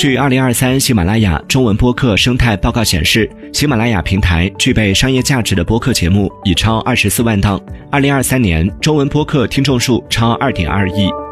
据二零二三喜马拉雅中文播客生态报告显示喜马拉雅平台具备商业价值的播客节目已超二十四万档二零二三年中文播客听众数超二点二亿。